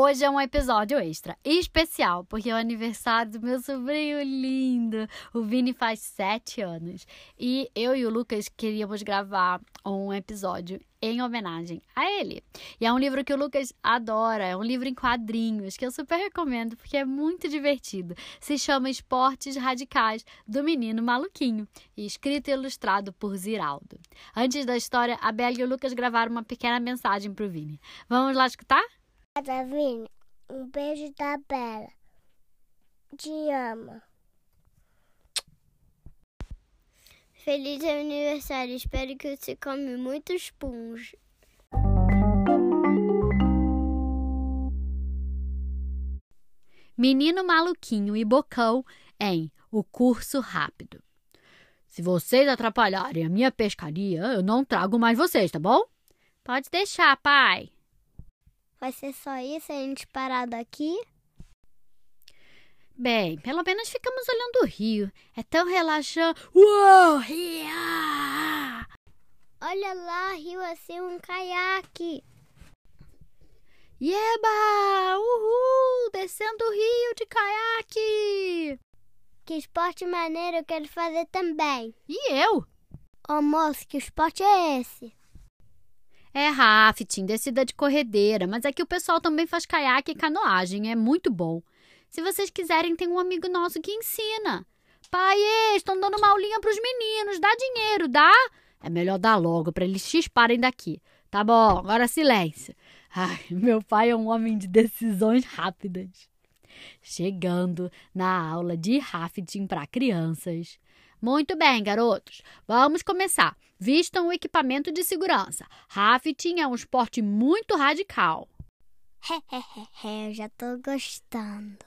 Hoje é um episódio extra, especial, porque é o aniversário do meu sobrinho lindo. O Vini faz sete anos. E eu e o Lucas queríamos gravar um episódio em homenagem a ele. E é um livro que o Lucas adora, é um livro em quadrinhos que eu super recomendo porque é muito divertido. Se chama Esportes Radicais do Menino Maluquinho escrito e ilustrado por Ziraldo. Antes da história, a Bela e o Lucas gravaram uma pequena mensagem para o Vini. Vamos lá escutar? Vini, um beijo da Bela. Te amo. Feliz aniversário. Espero que você come muitos puns. Menino Maluquinho e Bocão em O Curso Rápido. Se vocês atrapalharem a minha pescaria, eu não trago mais vocês, tá bom? Pode deixar, pai. Vai ser só isso, a gente parado aqui? Bem, pelo menos ficamos olhando o rio. É tão relaxante. Uou! Olha lá, rio assim um caiaque. Yeba! Uhul! Descendo o rio de caiaque! Que esporte maneiro eu quero fazer também. E eu? Ô moço, que esporte é esse? É rafting, descida de corredeira, mas aqui o pessoal também faz caiaque e canoagem, é muito bom. Se vocês quiserem, tem um amigo nosso que ensina. Pai, estão dando uma aulinha para os meninos, dá dinheiro, dá? É melhor dar logo para eles chisparem daqui. Tá bom, agora silêncio. Ai, meu pai é um homem de decisões rápidas. Chegando na aula de rafting para crianças. Muito bem, garotos. Vamos começar. Vistam o equipamento de segurança. Rafting é um esporte muito radical. Eu já tô gostando.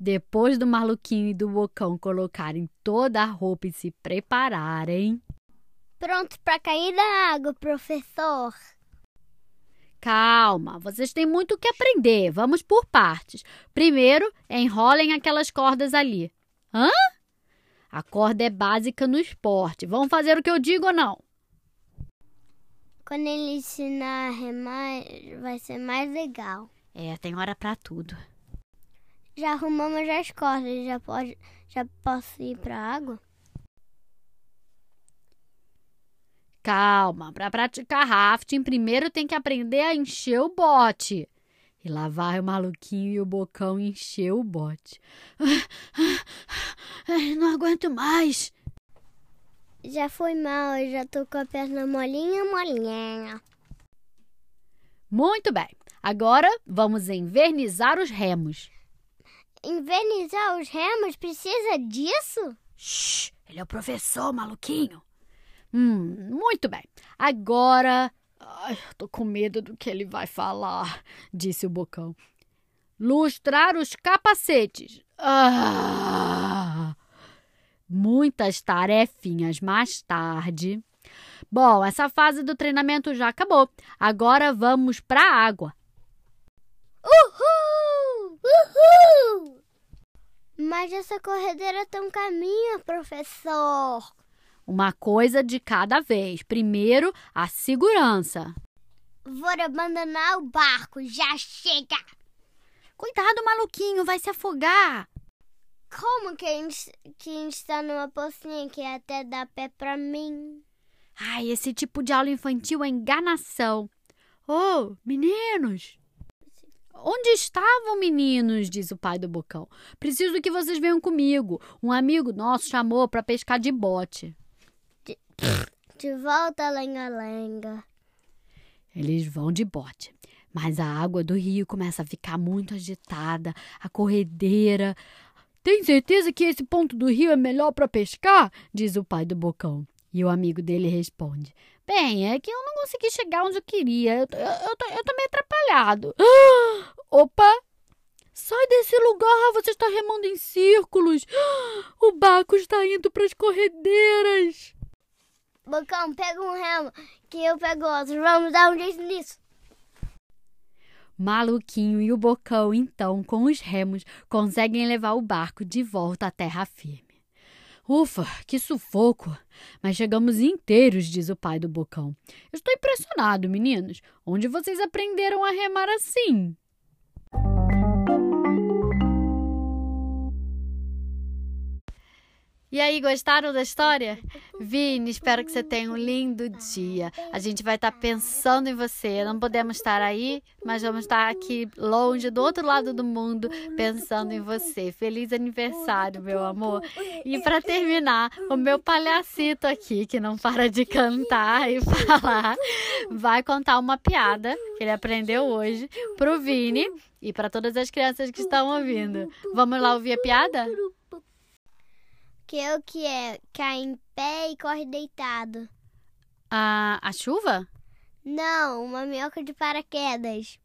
Depois do maluquinho e do bocão colocarem toda a roupa e se prepararem. Pronto para cair da água, professor. Calma, vocês têm muito o que aprender. Vamos por partes. Primeiro, enrolem aquelas cordas ali. Hã? A corda é básica no esporte. Vão fazer o que eu digo ou não? Quando ele ensinar a remar, vai ser mais legal. É, tem hora para tudo. Já arrumamos as cordas, já pode, já posso ir para água? Calma, para praticar rafting, primeiro tem que aprender a encher o bote. E lá vai o maluquinho e o bocão encher o bote. Não aguento mais. Já foi mal, eu já tô com a perna molinha, molinha. Muito bem. Agora vamos envernizar os remos. Envernizar os remos precisa disso? Shh, ele é o professor, maluquinho. Hum, muito bem. Agora Ai, tô com medo do que ele vai falar, disse o bocão. Lustrar os capacetes. Ah, muitas tarefinhas mais tarde. Bom, essa fase do treinamento já acabou. Agora vamos para a água. Uhul! Uhul! Mas essa corredeira tem um caminho, professor. Uma coisa de cada vez. Primeiro, a segurança. Vou abandonar o barco, já chega! Cuidado, maluquinho, vai se afogar. Como que a gente, que a gente está numa pocinha que até dá pé pra mim? Ai, esse tipo de aula infantil é enganação. Oh, meninos! Onde estavam, meninos? diz o pai do bocão. Preciso que vocês venham comigo. Um amigo nosso chamou para pescar de bote. De, volta, lenga-lenga. Eles vão de bote, mas a água do rio começa a ficar muito agitada, a corredeira. Tem certeza que esse ponto do rio é melhor para pescar? diz o pai do bocão. E o amigo dele responde: Bem, é que eu não consegui chegar onde eu queria. Eu, eu, eu, tô, eu tô meio atrapalhado. opa! Sai desse lugar, você está remando em círculos. O barco está indo para as corredeiras. Bocão, pega um remo que eu pego outro. Vamos dar um jeito nisso. Maluquinho e o Bocão, então, com os remos, conseguem levar o barco de volta à terra firme. Ufa, que sufoco! Mas chegamos inteiros, diz o pai do bocão. Estou impressionado, meninos. Onde vocês aprenderam a remar assim? E aí, gostaram da história? Vini, espero que você tenha um lindo dia. A gente vai estar pensando em você. Não podemos estar aí, mas vamos estar aqui longe, do outro lado do mundo, pensando em você. Feliz aniversário, meu amor. E para terminar, o meu palhacito aqui, que não para de cantar e falar, vai contar uma piada que ele aprendeu hoje pro Vini e para todas as crianças que estão ouvindo. Vamos lá ouvir a piada? Que o que é? Cai em pé e corre deitado. A, a chuva? Não, uma minhoca de paraquedas.